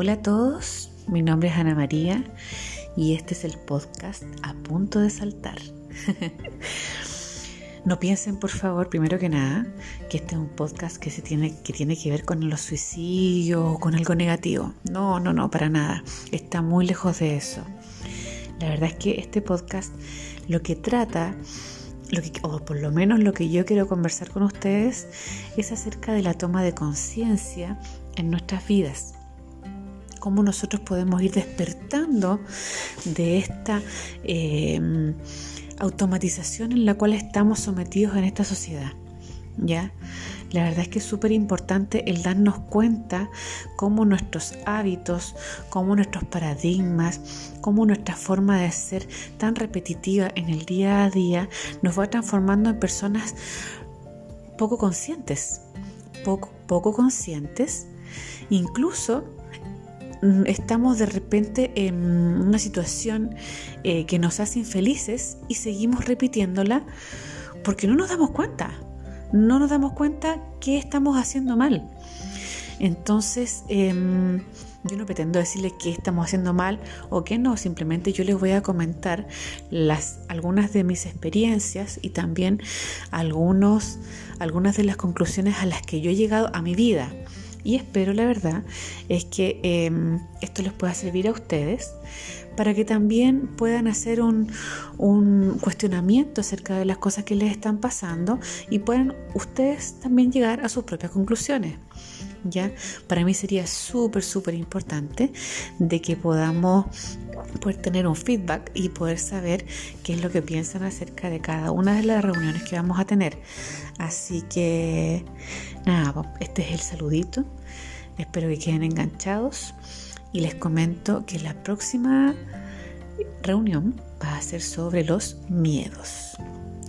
Hola a todos, mi nombre es Ana María y este es el podcast A Punto de Saltar. no piensen, por favor, primero que nada, que este es un podcast que, se tiene, que tiene que ver con los suicidios o con algo negativo. No, no, no, para nada. Está muy lejos de eso. La verdad es que este podcast lo que trata o por lo menos lo que yo quiero conversar con ustedes es acerca de la toma de conciencia en nuestras vidas cómo nosotros podemos ir despertando de esta eh, automatización en la cual estamos sometidos en esta sociedad. ¿Ya? La verdad es que es súper importante el darnos cuenta cómo nuestros hábitos, cómo nuestros paradigmas, cómo nuestra forma de ser tan repetitiva en el día a día nos va transformando en personas poco conscientes, poco, poco conscientes, incluso estamos de repente en una situación eh, que nos hace infelices y seguimos repitiéndola porque no nos damos cuenta, no nos damos cuenta que estamos haciendo mal. Entonces, em, yo no pretendo decirles qué estamos haciendo mal o qué no, simplemente yo les voy a comentar las, algunas de mis experiencias y también algunos, algunas de las conclusiones a las que yo he llegado a mi vida. Y espero, la verdad, es que em, esto les pueda servir a ustedes para que también puedan hacer un, cuestionamiento acerca de las cosas que les están pasando y puedan ustedes también llegar a sus propias conclusiones. ¿Ya? Para mí sería súper, súper importante de que podamos poder tener un feedback y poder saber qué es lo que piensan acerca de cada una de las reuniones que vamos a tener. Así que, nada, este es el saludito. Espero que queden enganchados y les comento que la próxima reunión va a ser sobre los miedos.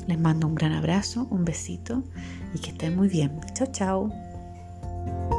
Les mando un gran abrazo, un besito y que estén muy bien. Chao, chao.